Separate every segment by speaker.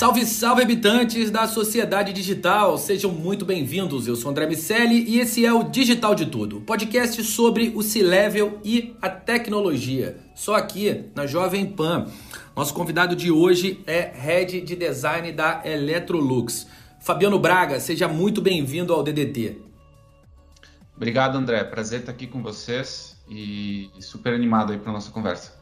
Speaker 1: Salve, salve habitantes da sociedade digital, sejam muito bem-vindos. Eu sou André Miscelli e esse é o Digital de Tudo, podcast sobre o C-Level e a tecnologia, só aqui na Jovem Pan. Nosso convidado de hoje é Head de Design da Electrolux. Fabiano Braga, seja muito bem-vindo ao DDT.
Speaker 2: Obrigado, André. Prazer estar aqui com vocês e super animado aí para nossa conversa.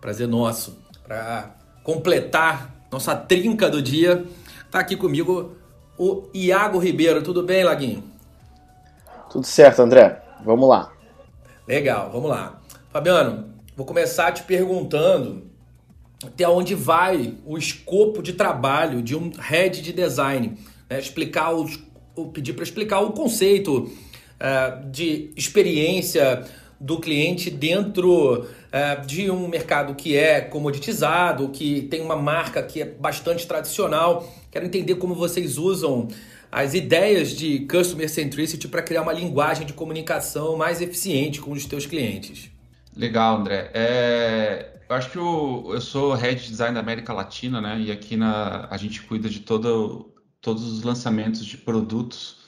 Speaker 1: Prazer nosso. Para completar nossa trinca do dia. Tá aqui comigo o Iago Ribeiro. Tudo bem, Laguinho?
Speaker 3: Tudo certo, André. Vamos lá.
Speaker 1: Legal, vamos lá. Fabiano, vou começar te perguntando até onde vai o escopo de trabalho de um head de design. Né? Explicar os, pedir para explicar o conceito uh, de experiência do cliente dentro é, de um mercado que é comoditizado, que tem uma marca que é bastante tradicional. Quero entender como vocês usam as ideias de Customer Centricity para criar uma linguagem de comunicação mais eficiente com os teus clientes.
Speaker 2: Legal, André. É, eu acho que eu, eu sou Head de Design da América Latina, né? E aqui na, a gente cuida de todo, todos os lançamentos de produtos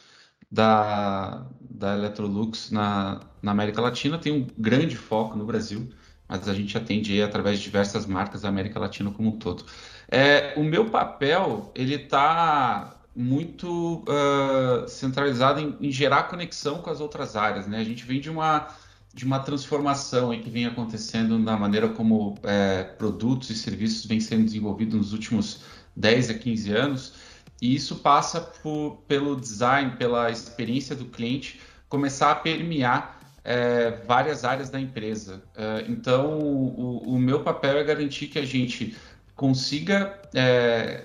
Speaker 2: da, da Electrolux na, na América Latina. Tem um grande foco no Brasil mas a gente atende através de diversas marcas da América Latina como um todo. É, o meu papel ele está muito uh, centralizado em, em, gerar conexão com as outras áreas. Né? A gente vem de uma, de uma transformação que vem acontecendo na maneira como é, produtos e serviços vêm sendo desenvolvidos nos últimos 10 a 15 anos, e isso passa por, pelo design, pela experiência do cliente começar a permear é, várias áreas da empresa. É, então, o, o, meu papel é garantir que a gente consiga é,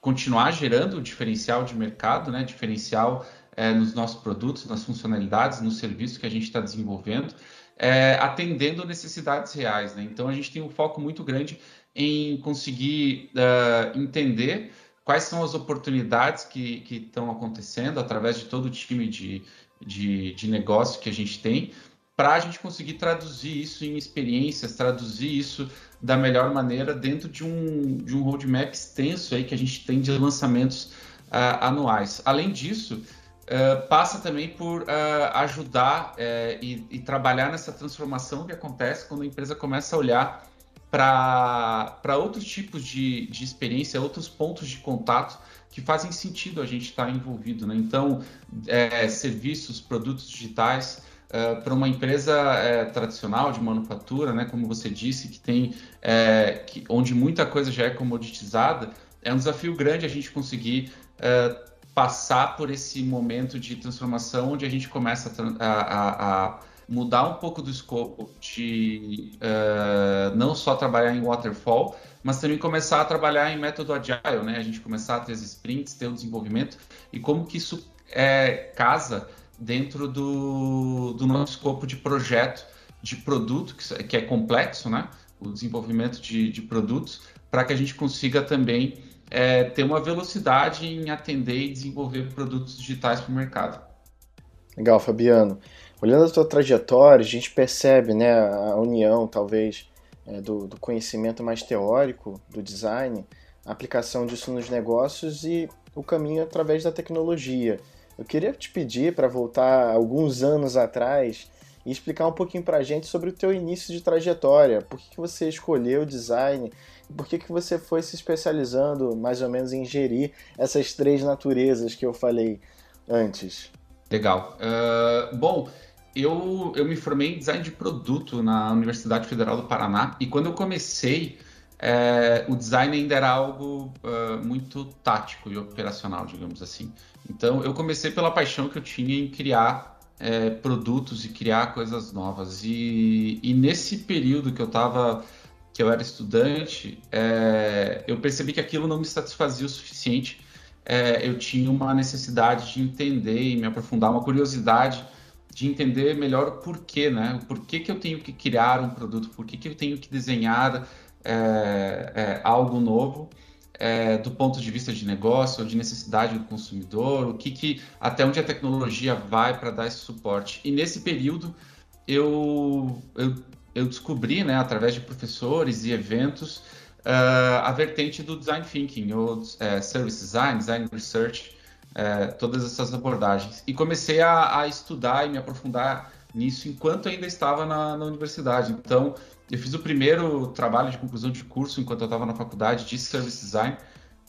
Speaker 2: continuar gerando diferencial de mercado, né, diferencial é, nos nossos produtos, nas funcionalidades, nos serviços que a gente está desenvolvendo, é, atendendo necessidades reais. Né? Então, a gente tem um foco muito grande em conseguir uh, entender quais são as oportunidades que estão acontecendo através de todo o time de, de, de negócio que a gente tem, para a gente conseguir traduzir isso em experiências, traduzir isso da melhor maneira dentro de um, de um roadmap extenso aí que a gente tem de lançamentos uh, anuais. Além disso, uh, passa também por uh, ajudar eh, e, e, trabalhar nessa transformação que acontece quando a empresa começa a olhar para outros tipos de, de experiência, outros pontos de contato que fazem sentido a gente estar tá envolvido. Né? Então, é, serviços, produtos digitais, Uh, para uma empresa é, tradicional de manufatura, né, como você disse, que tem é, que, onde muita coisa já é comoditizada, é um desafio grande a gente conseguir uh, passar por esse momento de transformação onde a gente começa a, a, a mudar um pouco do escopo de uh, não só trabalhar em waterfall, mas também começar a trabalhar em método agile, né? A gente começar a ter as sprints, ter o desenvolvimento e como que isso é, casa dentro do, do nosso escopo de projeto de produto, que, que é complexo, né? O desenvolvimento de, de produtos, para que a gente consiga também é, ter uma velocidade em atender e desenvolver produtos digitais para o mercado.
Speaker 3: Legal, Fabiano. Olhando a tua trajetória, a gente percebe né, a união, talvez, é, do, do, conhecimento mais teórico do design, a aplicação disso nos negócios e o caminho através da tecnologia. Eu queria te pedir para voltar alguns anos atrás e explicar um pouquinho para a gente sobre o teu início de trajetória. Por que, que você escolheu o design? Por que, que você foi se especializando mais ou menos em gerir essas três naturezas que eu falei antes?
Speaker 2: Legal. Uh, bom, eu, eu me formei em design de produto na Universidade Federal do Paraná e quando eu comecei, é, o design ainda era algo uh, muito tático e operacional, digamos assim. Então eu comecei pela paixão que eu tinha em criar é, produtos e criar coisas novas. E, e nesse período que eu estava que eu era estudante, é, eu percebi que aquilo não me satisfazia o suficiente. É, eu tinha uma necessidade de entender e me aprofundar, uma curiosidade de entender melhor o porquê, né? O porquê que eu tenho que criar um produto, por que eu tenho que desenhar é, é, algo novo é, do ponto de vista de negócio de necessidade do consumidor, o que, que até onde a tecnologia vai para dar esse suporte. E nesse período eu, eu, eu descobri, né, através de professores e eventos, uh, a vertente do design thinking, ou service design, design research, é, todas essas abordagens. E comecei a, a, estudar e me aprofundar nisso enquanto ainda estava na, na, universidade. Então, eu fiz o primeiro trabalho de conclusão de curso enquanto eu estava na faculdade de service design.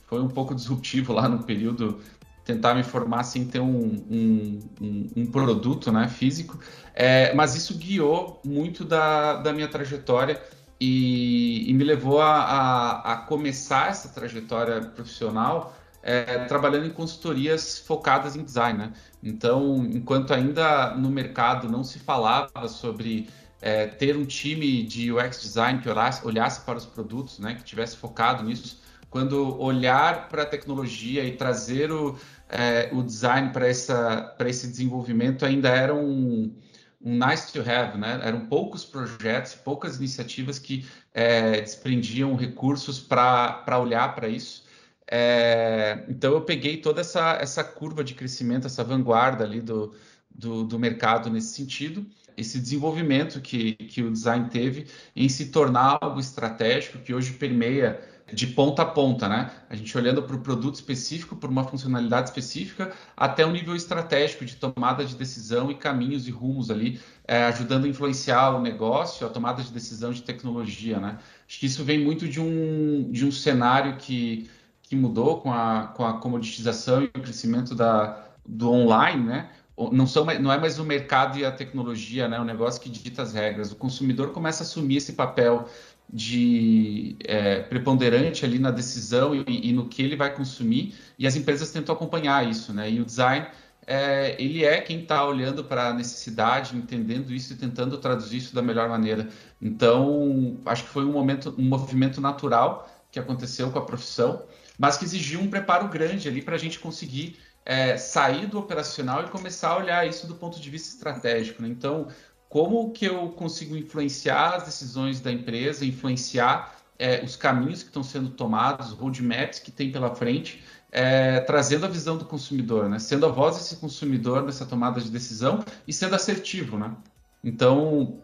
Speaker 2: Foi um pouco disruptivo lá no período tentar me formar sem ter um, um, um, um produto né, físico, é, mas isso guiou muito da, da minha trajetória e, e me levou a, a, a, começar essa trajetória profissional é, trabalhando em consultorias focadas em design. Né? Então, enquanto ainda no mercado não se falava sobre é, ter um time de UX design que olhasse, olhasse para os produtos, né, que tivesse focado nisso, quando olhar para a tecnologia e trazer o, é, o design para esse desenvolvimento ainda era um, um nice to have, né? Eram poucos projetos, poucas iniciativas que é, desprendiam recursos para olhar para isso. É, então eu peguei toda essa, essa curva de crescimento, essa vanguarda ali do, do, do mercado nesse sentido, esse desenvolvimento que, que o design teve em se tornar algo estratégico que hoje permeia de ponta a ponta, né? A gente olhando para o produto específico, por uma funcionalidade específica, até o um nível estratégico de tomada de decisão e caminhos e rumos ali, é, ajudando a influenciar o negócio, a tomada de decisão de tecnologia, né? Acho que isso vem muito de um, de um cenário que, que mudou com a, com a comoditização e o crescimento da, do online, né? não, são, não é mais o mercado e a tecnologia, né, o negócio que dita as regras. O consumidor começa a assumir esse papel de é, preponderante ali na decisão e, e, no que ele vai consumir e as empresas tentam acompanhar isso, né? E o design é, ele é quem está olhando para a necessidade, entendendo isso e tentando traduzir isso da melhor maneira. Então, acho que foi um momento, um movimento natural que aconteceu com a profissão, mas que exigiu um preparo grande ali para a gente conseguir é, sair do operacional e começar a olhar isso do ponto de vista estratégico. Né? Então, como que eu consigo influenciar as decisões da empresa, influenciar é, os caminhos que estão sendo tomados, roadmaps que tem pela frente, é, trazendo a visão do consumidor, né? sendo a voz desse consumidor nessa tomada de decisão e sendo assertivo. Né? Então,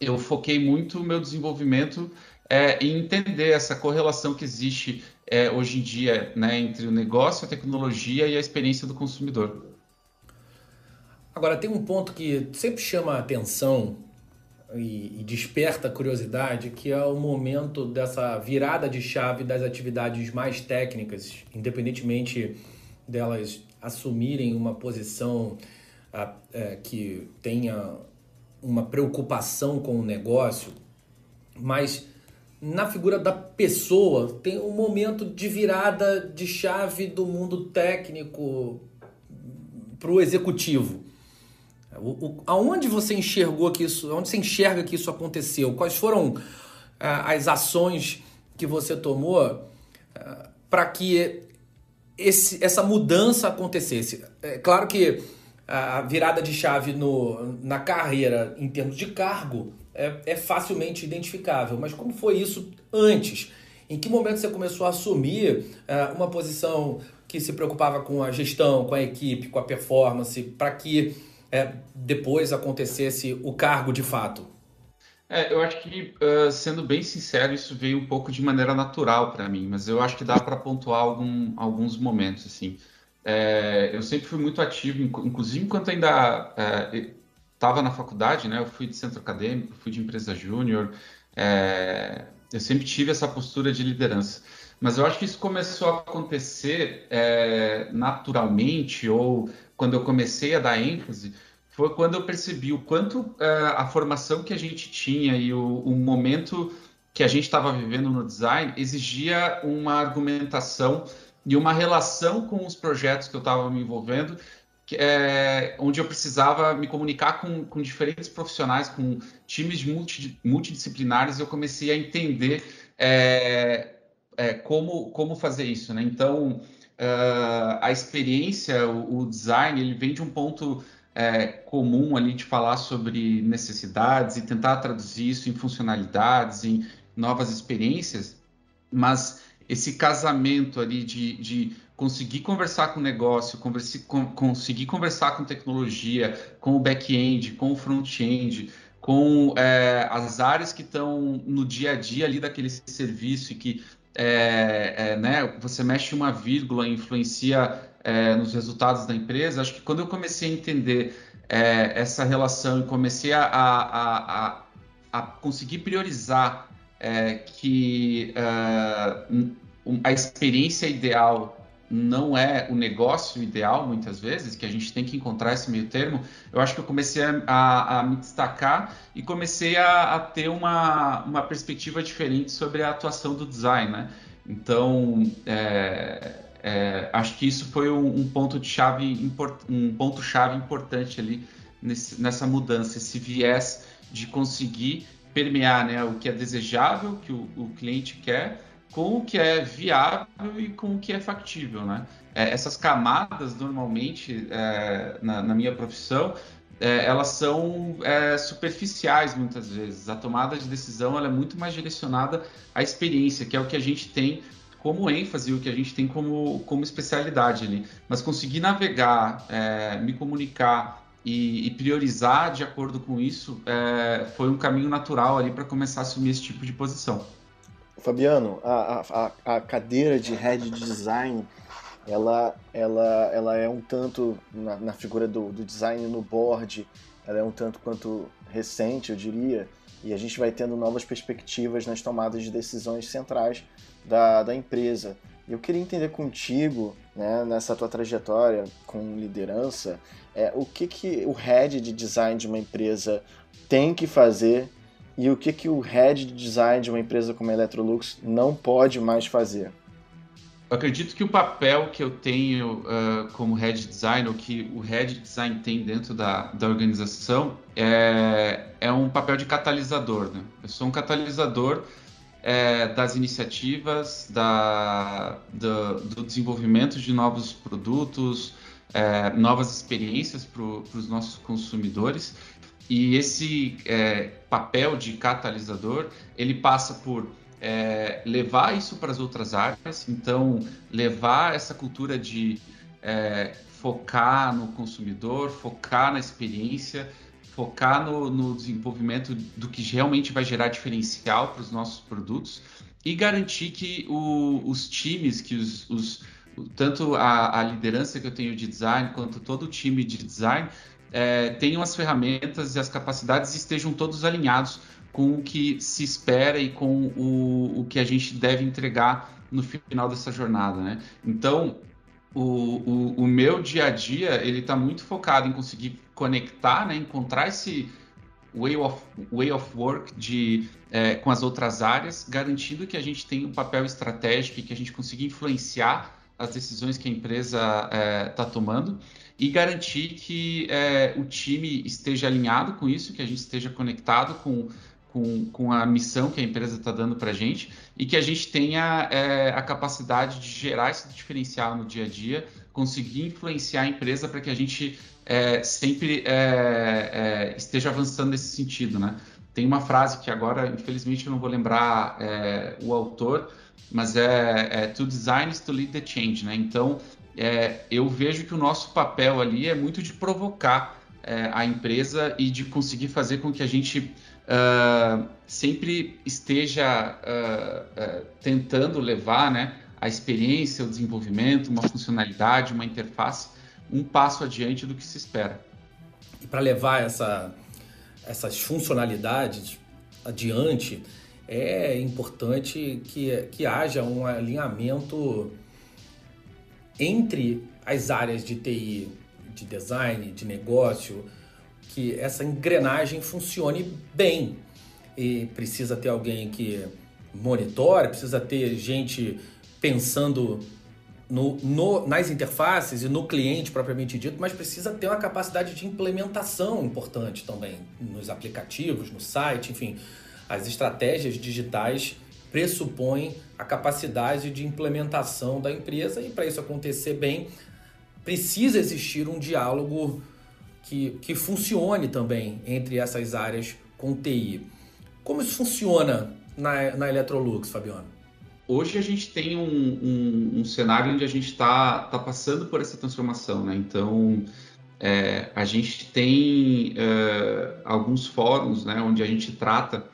Speaker 2: eu foquei muito o meu desenvolvimento é, em entender essa correlação que existe é, hoje em dia né, entre o negócio, a tecnologia e a experiência do consumidor.
Speaker 1: Agora, tem um ponto que sempre chama a atenção e, e, desperta a curiosidade, que é o momento dessa virada de chave das atividades mais técnicas, independentemente delas assumirem uma posição a, é, que tenha uma preocupação com o negócio, mas na figura da pessoa tem um momento de virada de chave do mundo técnico para o executivo. Aonde você enxergou que isso, onde você enxerga que isso aconteceu? Quais foram ah, as ações que você tomou ah, para que esse, essa mudança acontecesse? É claro que a virada de chave no, na carreira em termos de cargo é, é facilmente identificável, mas como foi isso antes? Em que momento você começou a assumir ah, uma posição que se preocupava com a gestão, com a equipe, com a performance, para que é, depois acontecesse o cargo de fato?
Speaker 2: É, eu acho que, uh, sendo bem sincero, isso veio um pouco de maneira natural para mim, mas eu acho que dá para pontuar algum, alguns momentos. assim. É, eu sempre fui muito ativo, inclusive enquanto ainda estava é, na faculdade, né? Eu fui de centro acadêmico, fui de empresa júnior, é, eu sempre tive essa postura de liderança. Mas eu acho que isso começou a acontecer é, naturalmente ou quando eu comecei a dar ênfase, foi quando eu percebi o quanto uh, a formação que a gente tinha e o, o momento que a gente estava vivendo no design exigia uma argumentação e uma relação com os projetos que eu estava me envolvendo, é, onde eu precisava me comunicar com, com diferentes profissionais, com times multi, multidisciplinares, eu comecei a entender é, é, como, como fazer isso. Né? Então, uh, a experiência, o, o, design, ele vem de um ponto é, comum ali de falar sobre necessidades e tentar traduzir isso em funcionalidades, em novas experiências, mas esse casamento ali de, de conseguir conversar com o negócio, converse, com, conseguir conversar com tecnologia, com o back-end, com o front-end, com é, as áreas que estão no dia a dia ali daquele serviço e que é, é, né, você mexe uma vírgula, influencia é, nos resultados da empresa. Acho que quando eu comecei a entender é, essa relação e comecei a, a, a, a conseguir priorizar é, que a experiência ideal não é o negócio ideal, muitas vezes, que a gente tem que encontrar esse meio termo, eu acho que eu comecei a, a, a me destacar e comecei a, a, ter uma, uma perspectiva diferente sobre a atuação do design, né? Então, é, é, acho que isso foi um, um ponto de chave import, um ponto chave importante ali nesse, nessa mudança, esse viés de conseguir permear né, o que é desejável, que o, o cliente quer, com o que é viável e com o que é factível, né? É, essas camadas, normalmente, é, na, na, minha profissão, é, elas são é, superficiais muitas vezes. A tomada de decisão é muito mais direcionada à experiência, que é o que a gente tem como ênfase, o que a gente tem como, como especialidade ali. Mas conseguir navegar, é, me comunicar e, e, priorizar de acordo com isso é, foi um caminho natural ali para começar a assumir esse tipo de posição.
Speaker 3: Fabiano, a, a, a cadeira de head design, ela, ela, ela é um tanto, na, na figura do, do design no board, ela é um tanto quanto recente, eu diria, e a gente vai tendo novas perspectivas nas tomadas de decisões centrais da, da empresa. Eu queria entender contigo, né, nessa tua trajetória com liderança, é, o que, que o head de design de uma empresa tem que fazer e o que, que o head de design de uma empresa como a Electrolux não pode mais fazer?
Speaker 2: Eu acredito que o papel que eu tenho uh, como head design, ou que o head design tem dentro da, da organização, é, é um papel de catalisador. Né? Eu sou um catalisador é, das iniciativas, da, do, do, desenvolvimento de novos produtos, é, novas experiências para os nossos consumidores. E esse é, papel de catalisador, ele passa por é, levar isso para as outras áreas, então levar essa cultura de é, focar no consumidor, focar na experiência, focar no, no, desenvolvimento do que realmente vai gerar diferencial para os nossos produtos e garantir que o, os times, que os, os tanto a, a, liderança que eu tenho de design quanto todo o time de design é, tenham as ferramentas e as capacidades e estejam todos alinhados com o que se espera e com o, o que a gente deve entregar no final dessa jornada, né? Então, o, o, o meu dia a dia, ele está muito focado em conseguir conectar, né? Encontrar esse way of, way of work de, é, com as outras áreas, garantindo que a gente tenha um papel estratégico e que a gente consiga influenciar as decisões que a empresa está é, tá tomando e garantir que é, o time esteja alinhado com isso, que a gente esteja conectado com, com, com a missão que a empresa está dando para a gente e que a gente tenha é, a capacidade de gerar esse diferencial no dia a dia, conseguir influenciar a empresa para que a gente é, sempre é, é, esteja avançando nesse sentido, né? Tem uma frase que agora, infelizmente, eu não vou lembrar é, o autor, mas é, é to design is to lead the change, né? Então, eu vejo que o nosso papel ali é muito de provocar a empresa e de conseguir fazer com que a gente uh, sempre esteja uh, uh, tentando levar né, a experiência, o desenvolvimento, uma funcionalidade, uma interface um passo adiante do que se espera.
Speaker 1: E para levar essa, essas funcionalidades adiante, é importante que, que haja um alinhamento entre as áreas de TI, de design, de negócio, que essa engrenagem funcione bem. E precisa ter alguém que monitore, precisa ter gente pensando no, no, nas interfaces e no cliente propriamente dito, mas precisa ter uma capacidade de implementação importante também nos aplicativos, no site, enfim. As estratégias digitais pressupõe a capacidade de implementação da empresa e para isso acontecer bem, precisa existir um diálogo que, que funcione também entre essas áreas com TI. Como isso funciona na, na Electrolux, Fabiano?
Speaker 2: hoje a gente tem um, um, um cenário onde a gente está tá passando por essa transformação, né? Então, é, a gente tem é, alguns fóruns, né, onde a gente trata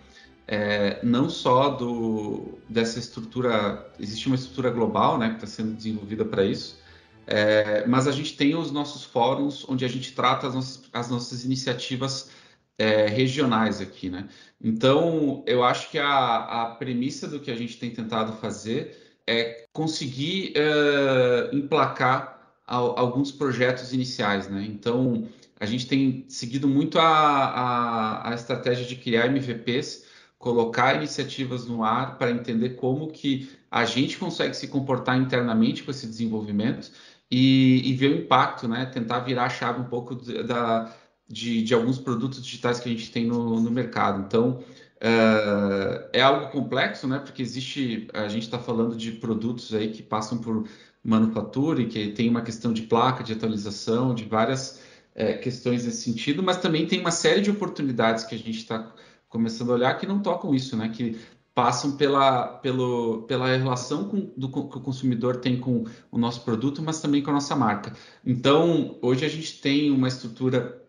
Speaker 2: é, não só do, dessa estrutura, existe uma estrutura global, né, que está sendo desenvolvida para isso, é, mas a gente tem os nossos fóruns onde a gente trata as nossas, as nossas iniciativas é, regionais aqui, né? Então, eu acho que a, a premissa do que a gente tem tentado fazer é conseguir é, emplacar alguns projetos iniciais, né? Então, a gente tem seguido muito a, a, a estratégia de criar MVPs, colocar iniciativas no ar para entender como que a gente consegue se comportar internamente com esse desenvolvimento e, e ver o impacto, né? Tentar virar a chave um pouco da, de, de alguns produtos digitais que a gente tem no, no mercado. Então, uh, é algo complexo, né? Porque existe, a gente está falando de produtos aí que passam por manufatura e que tem uma questão de placa, de atualização, de várias é, questões nesse sentido, mas também tem uma série de oportunidades que a gente está começando a olhar que não tocam isso, né? Que passam pela, pelo, pela relação com, do, que o consumidor tem com o nosso produto, mas também com a nossa marca. Então, hoje a gente tem uma estrutura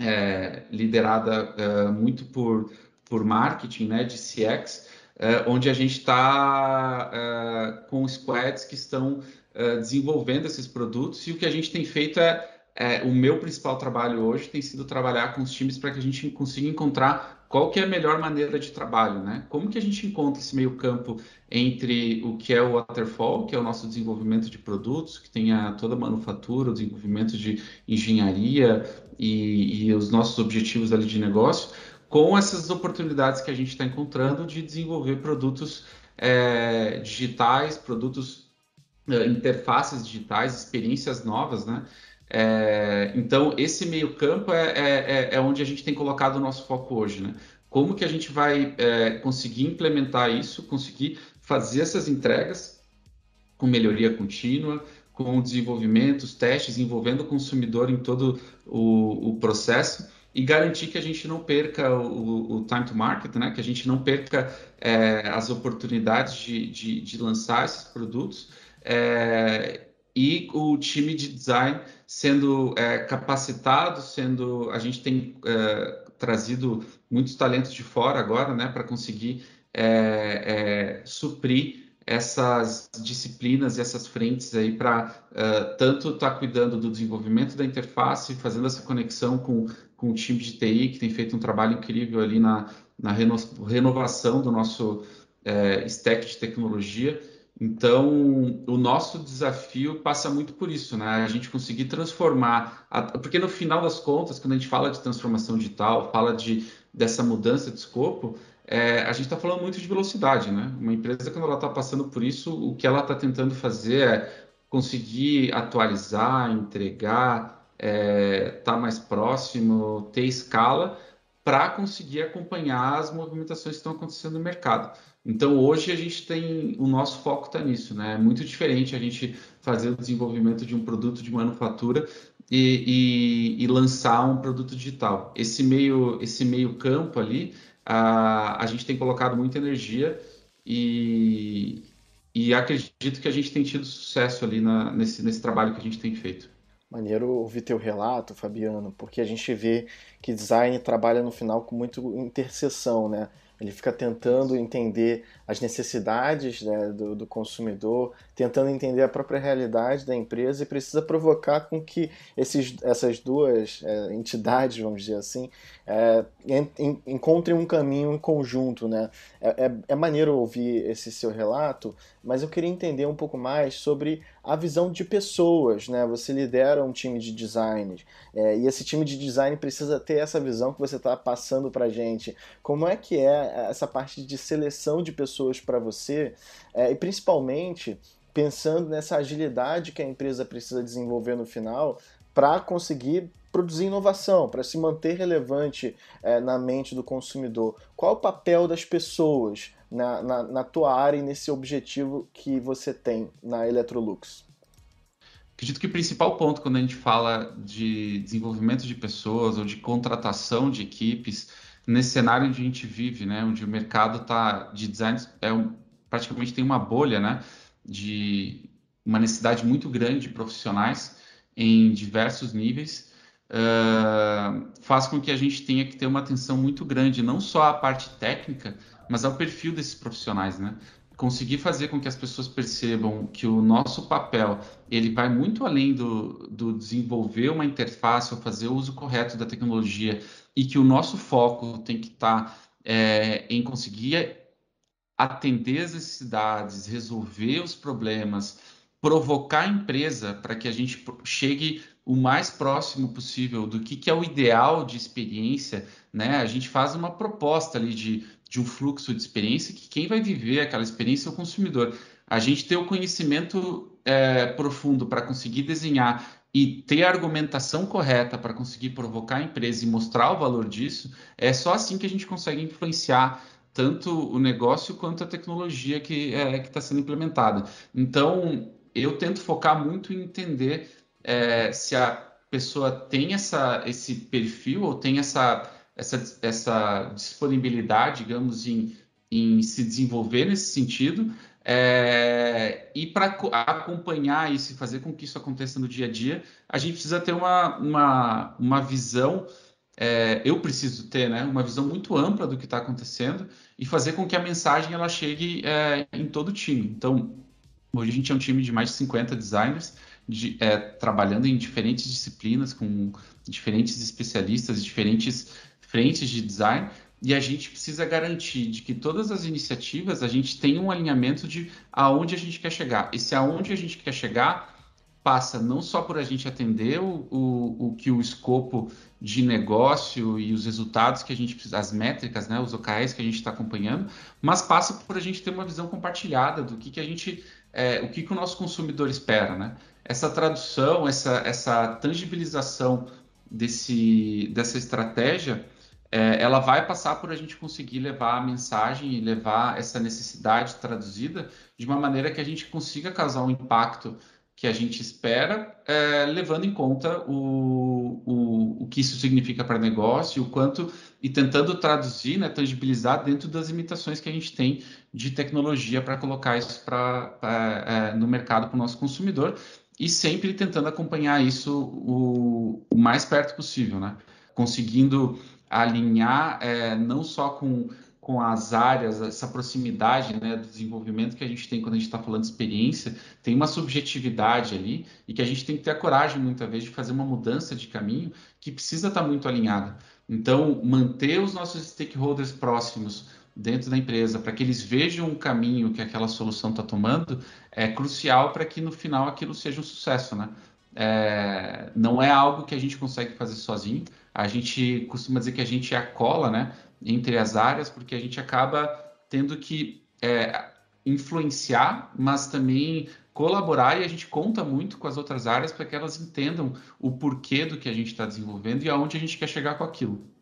Speaker 2: é, liderada é, muito por, por marketing, né, de CX, é, onde a gente está é, com squads que estão é, desenvolvendo esses produtos e o que a gente tem feito é, é, o meu principal trabalho hoje tem sido trabalhar com os times para que a gente consiga encontrar qual que é a melhor maneira de trabalho, né? Como que a gente encontra esse meio campo entre o que é o waterfall, que é o nosso desenvolvimento de produtos, que tem a, toda a manufatura, o desenvolvimento de engenharia e, e os nossos objetivos ali de negócio, com essas oportunidades que a gente está encontrando de desenvolver produtos é, digitais, produtos, é, interfaces digitais, experiências novas, né? É, então, esse meio campo é, é, é, é, onde a gente tem colocado o nosso foco hoje, né? Como que a gente vai é, conseguir implementar isso, conseguir fazer essas entregas com melhoria contínua, com desenvolvimentos, testes, envolvendo o consumidor em todo o, o processo e garantir que a gente não perca o, o, time to market, né? que a gente não perca é, as oportunidades de, de, de, lançar esses produtos é, e o time de design sendo é, capacitado, sendo a gente tem é, trazido muitos talentos de fora agora, né, para conseguir é, é, suprir essas disciplinas e essas frentes aí para uh, tanto estar tá cuidando do desenvolvimento da interface, fazendo essa conexão com, com o time de TI, que tem feito um trabalho incrível ali na, na reno, renovação do nosso uh, stack de tecnologia, então, o nosso desafio passa muito por isso, né? A gente conseguir transformar, a... porque no final das contas, quando a gente fala de transformação digital, fala de dessa mudança de escopo, é, a gente está falando muito de velocidade, né? Uma empresa quando ela está passando por isso, o que ela está tentando fazer é conseguir atualizar, entregar, estar é, tá mais próximo, ter escala para conseguir acompanhar as movimentações que estão acontecendo no mercado. Então hoje a gente tem o nosso foco está nisso, né? É muito diferente a gente fazer o desenvolvimento de um produto de manufatura e, e, e lançar um produto digital. Esse meio esse meio campo ali a, a gente tem colocado muita energia e, e acredito que a gente tem tido sucesso ali na, nesse, nesse trabalho que a gente tem feito.
Speaker 3: Maneiro ouvir teu relato, Fabiano, porque a gente vê que design trabalha no final com muito interseção, né? Ele fica tentando entender as necessidades né, do, do, consumidor, tentando entender a própria realidade da empresa e precisa provocar com que esses, essas duas é, entidades, vamos dizer assim, é, en, encontrem um caminho em conjunto. Né? É, é, é maneiro ouvir esse seu relato, mas eu queria entender um pouco mais sobre a visão de pessoas. Né? Você lidera um time de design é, e esse time de design precisa ter essa visão que você está passando para gente. Como é que é essa parte de seleção de pessoas? para você, é, e principalmente pensando nessa agilidade que a empresa precisa desenvolver no final para conseguir produzir inovação, para se manter relevante é, na mente do consumidor. Qual o papel das pessoas na, na, na tua área e nesse objetivo que você tem na Electrolux?
Speaker 2: Acredito que o principal ponto quando a gente fala de desenvolvimento de pessoas ou de contratação de equipes nesse cenário onde a gente vive, né, onde o mercado tá de design é um, praticamente tem uma bolha, né, de uma necessidade muito grande de profissionais em diversos níveis, uh, faz com que a gente tenha que ter uma atenção muito grande, não só à parte técnica, mas ao perfil desses profissionais, né? Conseguir fazer com que as pessoas percebam que o nosso papel ele vai muito além do, do desenvolver uma interface ou fazer o uso correto da tecnologia e que o nosso foco tem que estar tá, é, em conseguir atender as necessidades, resolver os problemas, provocar a empresa para que a gente chegue o mais próximo possível do que, que é o ideal de experiência, né? A gente faz uma proposta ali de, de um fluxo de experiência que quem vai viver aquela experiência é o consumidor. A gente ter o conhecimento é, profundo para conseguir desenhar e ter a argumentação correta para conseguir provocar a empresa e mostrar o valor disso, é só assim que a gente consegue influenciar tanto o negócio quanto a tecnologia que é, está sendo implementada. Então, eu tento focar muito em entender é, se a pessoa tem essa, esse perfil ou tem essa, essa, essa disponibilidade, digamos, em, em se desenvolver nesse sentido. É, e para acompanhar isso e fazer com que isso aconteça no dia a dia, a gente precisa ter uma, uma, uma visão é, eu preciso ter né, uma visão muito ampla do que está acontecendo e fazer com que a mensagem ela chegue é, em todo o time. Então, hoje a gente é um time de mais de 50 designers, de, é, trabalhando em diferentes disciplinas, com diferentes especialistas, diferentes frentes de design, e a gente precisa garantir de que todas as iniciativas a gente tenha um alinhamento de aonde a gente quer chegar. E se aonde a gente quer chegar passa não só por a gente atender o, o, o que o escopo de negócio e os resultados que a gente precisa, as métricas, né, os OKRs que a gente está acompanhando, mas passa por a gente ter uma visão compartilhada do que, que a gente, é, o que, que o nosso consumidor espera, né? Essa tradução, essa, essa tangibilização desse, dessa estratégia, é, ela vai passar por a gente conseguir levar a mensagem e levar essa necessidade traduzida de uma maneira que a gente consiga causar um impacto que a gente espera, é, levando em conta o, o, o que isso significa para negócio, o quanto e tentando traduzir, né, tangibilizar dentro das limitações que a gente tem de tecnologia para colocar isso pra, pra é, no mercado para o nosso consumidor e sempre tentando acompanhar isso o, o mais perto possível, né? conseguindo alinhar é, não só com com as áreas, essa proximidade né, do desenvolvimento que a gente tem quando a gente está falando de experiência, tem uma subjetividade ali e que a gente tem que ter a coragem, muitas vezes, de fazer uma mudança de caminho que precisa estar tá muito alinhada. Então, manter os nossos stakeholders próximos dentro da empresa, para que eles vejam o caminho que aquela solução está tomando, é crucial para que no final aquilo seja um sucesso. Né? É, não é algo que a gente consegue fazer sozinho. A gente costuma dizer que a gente é a cola, né? entre as áreas, porque a gente acaba tendo que é, influenciar, mas também colaborar e a gente conta muito com as outras áreas para que elas entendam o porquê do que a gente está desenvolvendo e aonde a gente quer chegar com aquilo.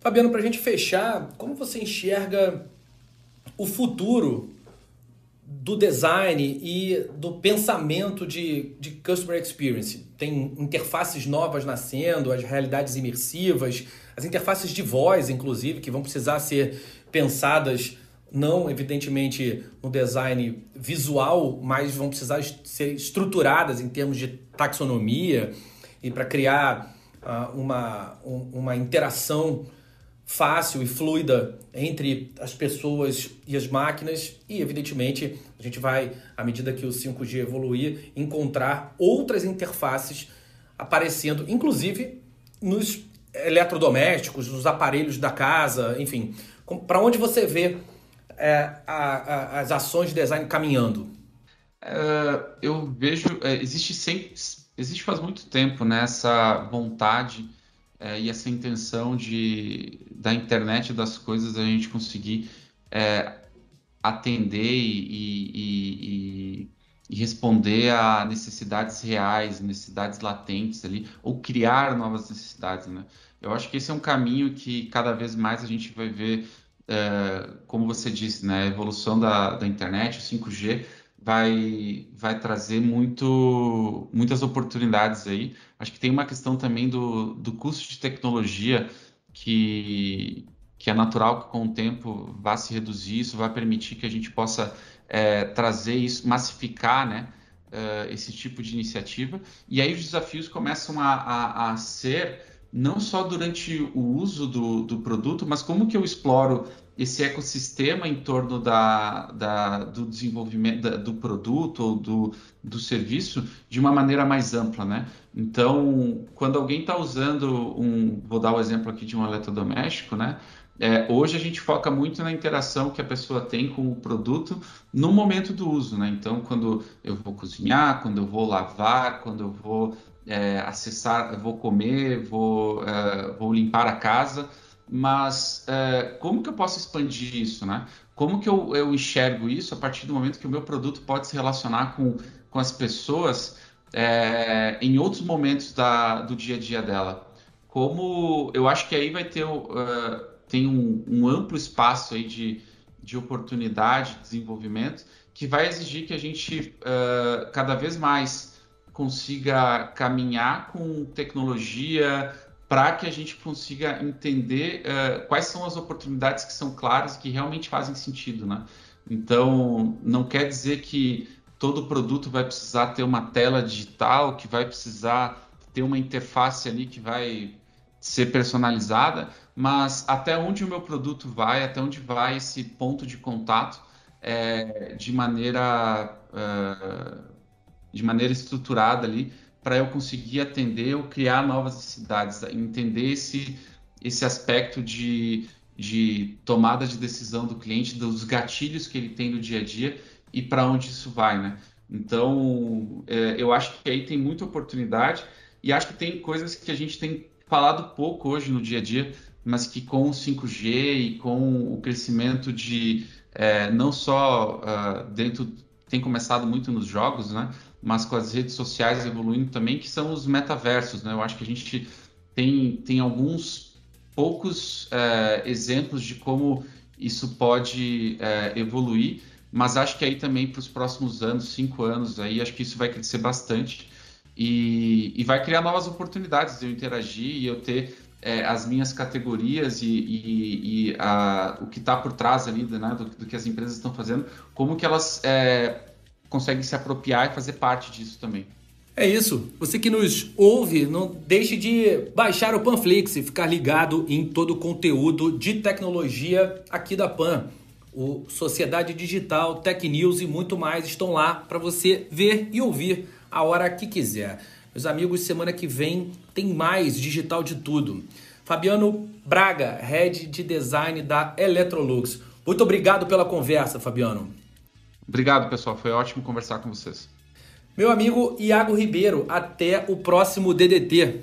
Speaker 1: Fabiano, para a gente fechar, como você enxerga o futuro do design e do pensamento de, de customer experience? Tem interfaces novas nascendo, as realidades imersivas, as interfaces de voz, inclusive, que vão precisar ser pensadas não evidentemente no design visual, mas vão precisar ser estruturadas em termos de taxonomia e para criar uh, uma, um, uma interação fácil e fluida entre as pessoas e as máquinas e evidentemente a gente vai à medida que o 5G evoluir encontrar outras interfaces aparecendo inclusive nos eletrodomésticos, os aparelhos da casa, enfim. Para onde você vê é, a, a, as ações de design caminhando?
Speaker 2: É, eu vejo, é, existe sempre, existe faz muito tempo né, essa vontade é, e essa intenção de da internet das coisas a gente conseguir é, atender e, e, e responder a necessidades reais, necessidades latentes ali, ou criar novas necessidades, né? Eu acho que esse é um caminho que cada vez mais a gente vai ver, é, como você disse, né? A evolução da, da internet, o 5G, vai, vai trazer muito, muitas oportunidades aí. Acho que tem uma questão também do, do custo de tecnologia que, que é natural que com o tempo vá se reduzir, isso vai permitir que a gente possa é, trazer isso, massificar, né? Uh, esse tipo de iniciativa. E aí os desafios começam a, a, a ser não só durante o uso do, do, produto, mas como que eu exploro esse ecossistema em torno da, da do desenvolvimento da, do produto ou do, do serviço de uma maneira mais ampla, né? Então, quando alguém está usando um, vou dar o exemplo aqui de um eletrodoméstico, né? É, hoje a gente foca muito na interação que a pessoa tem com o produto no momento do uso, né? Então, quando eu vou cozinhar, quando eu vou lavar, quando eu vou é, acessar, vou comer, vou, é, vou limpar a casa, mas é, como que eu posso expandir isso, né? Como que eu, eu enxergo isso a partir do momento que o meu produto pode se relacionar com, com as pessoas é, em outros momentos da, do dia a dia dela? Como eu acho que aí vai ter uh, tem um, um amplo espaço aí de, de oportunidade, de desenvolvimento, que vai exigir que a gente uh, cada vez mais consiga caminhar com tecnologia para que a gente consiga entender uh, quais são as oportunidades que são claras que realmente fazem sentido, né? Então, não quer dizer que todo produto vai precisar ter uma tela digital, que vai precisar ter uma interface ali que vai ser personalizada, mas até onde o meu produto vai, até onde vai esse ponto de contato é, de maneira uh, de maneira estruturada ali para eu conseguir atender ou criar novas necessidades, entender esse esse aspecto de, de tomada de decisão do cliente, dos gatilhos que ele tem no dia a dia e para onde isso vai, né? Então, é, eu acho que aí tem muita oportunidade e acho que tem coisas que a gente tem falado pouco hoje no dia a dia, mas que com o 5G e com o crescimento de é, não só uh, dentro tem começado muito nos jogos, né? Mas com as redes sociais evoluindo também, que são os metaversos, né? Eu acho que a gente tem, tem alguns poucos é, exemplos de como isso pode é, evoluir, mas acho que aí também para os próximos anos, cinco anos, aí acho que isso vai crescer bastante e, e vai criar novas oportunidades de eu interagir e eu ter é, as minhas categorias e, e, e a, o que está por trás ali né, do, do, que as empresas estão fazendo, como que elas é, conseguem se apropriar e fazer parte disso também.
Speaker 1: É isso. Você que nos ouve, não deixe de baixar o Panflix e ficar ligado em todo o conteúdo de tecnologia aqui da Pan. O Sociedade Digital, Tech News e muito mais estão lá para você ver e ouvir a hora que quiser. Meus amigos, semana que vem tem mais digital de tudo. Fabiano Braga, head de design da Electrolux. Muito obrigado pela conversa, Fabiano.
Speaker 2: Obrigado, pessoal. Foi ótimo conversar com vocês.
Speaker 1: Meu amigo Iago Ribeiro, até o próximo DDT.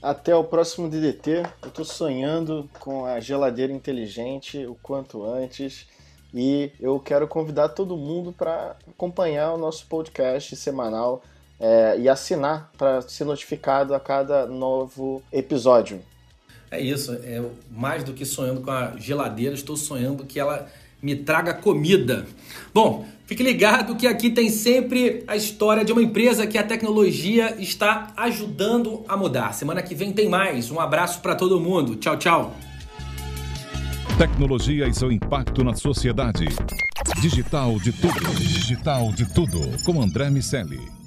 Speaker 3: Até o próximo DDT. Eu estou sonhando com a geladeira inteligente o quanto antes. E eu quero convidar todo mundo para acompanhar o nosso podcast semanal é, e assinar para ser notificado a cada novo episódio.
Speaker 1: É isso, é mais do que sonhando com a geladeira, estou sonhando que ela me traga comida. Bom, fique ligado que aqui tem sempre a história de uma empresa que a tecnologia está ajudando a mudar. Semana que vem tem mais. Um abraço para todo mundo. Tchau, tchau.
Speaker 4: Tecnologia e seu impacto na sociedade. Digital de tudo. Digital de tudo. Com André Miscelli.